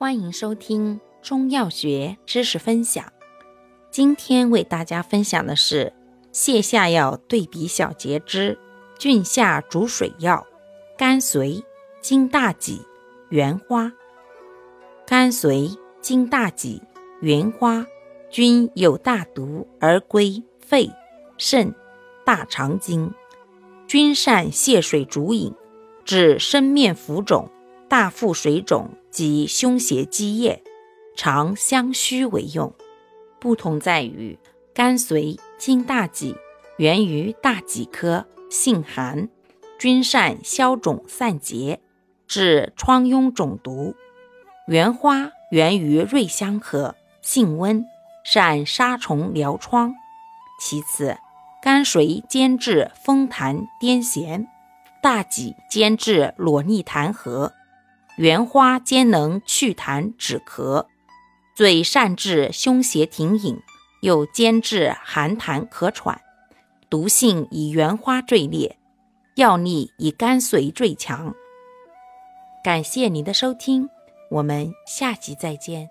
欢迎收听中药学知识分享。今天为大家分享的是泻下药对比小节之菌下逐水药：甘遂、金大戟、原花。甘遂、金大戟、原花均有大毒而归肺、肾、大肠经，均善泻水逐饮，治生面浮肿、大腹水肿。及胸胁积液，常相须为用。不同在于，甘遂、经大戟源于大戟科，性寒，均善消肿散结，治疮痈肿毒；原花源于瑞香科，性温，善杀虫疗疮。其次，甘遂兼治风痰癫痫，大戟兼治裸逆痰核。圆花兼能祛痰止咳，最善治胸胁停饮，又兼治寒痰咳喘。毒性以圆花最烈，药力以甘遂最强。感谢您的收听，我们下集再见。